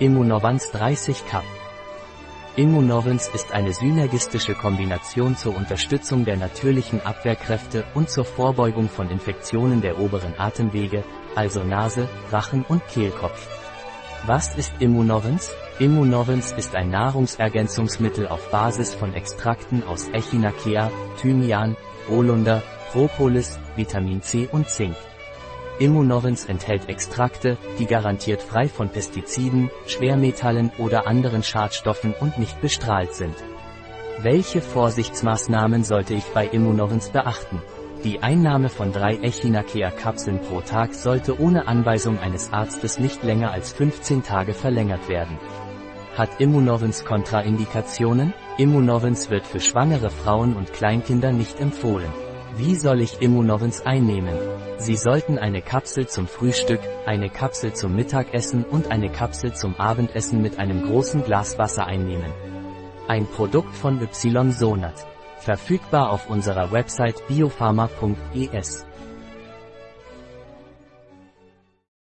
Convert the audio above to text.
Immunovans 30 Cup. Immunovans ist eine synergistische Kombination zur Unterstützung der natürlichen Abwehrkräfte und zur Vorbeugung von Infektionen der oberen Atemwege, also Nase, Rachen und Kehlkopf. Was ist Immunovans? Immunovans ist ein Nahrungsergänzungsmittel auf Basis von Extrakten aus Echinacea, Thymian, Holunder, Propolis, Vitamin C und Zink. Immunovans enthält Extrakte, die garantiert frei von Pestiziden, Schwermetallen oder anderen Schadstoffen und nicht bestrahlt sind. Welche Vorsichtsmaßnahmen sollte ich bei Immunovans beachten? Die Einnahme von drei Echinacea-Kapseln pro Tag sollte ohne Anweisung eines Arztes nicht länger als 15 Tage verlängert werden. Hat Immunovans Kontraindikationen? Immunovans wird für schwangere Frauen und Kleinkinder nicht empfohlen. Wie soll ich Immunovans einnehmen? Sie sollten eine Kapsel zum Frühstück, eine Kapsel zum Mittagessen und eine Kapsel zum Abendessen mit einem großen Glas Wasser einnehmen. Ein Produkt von Ysonat. Verfügbar auf unserer Website biopharma.es.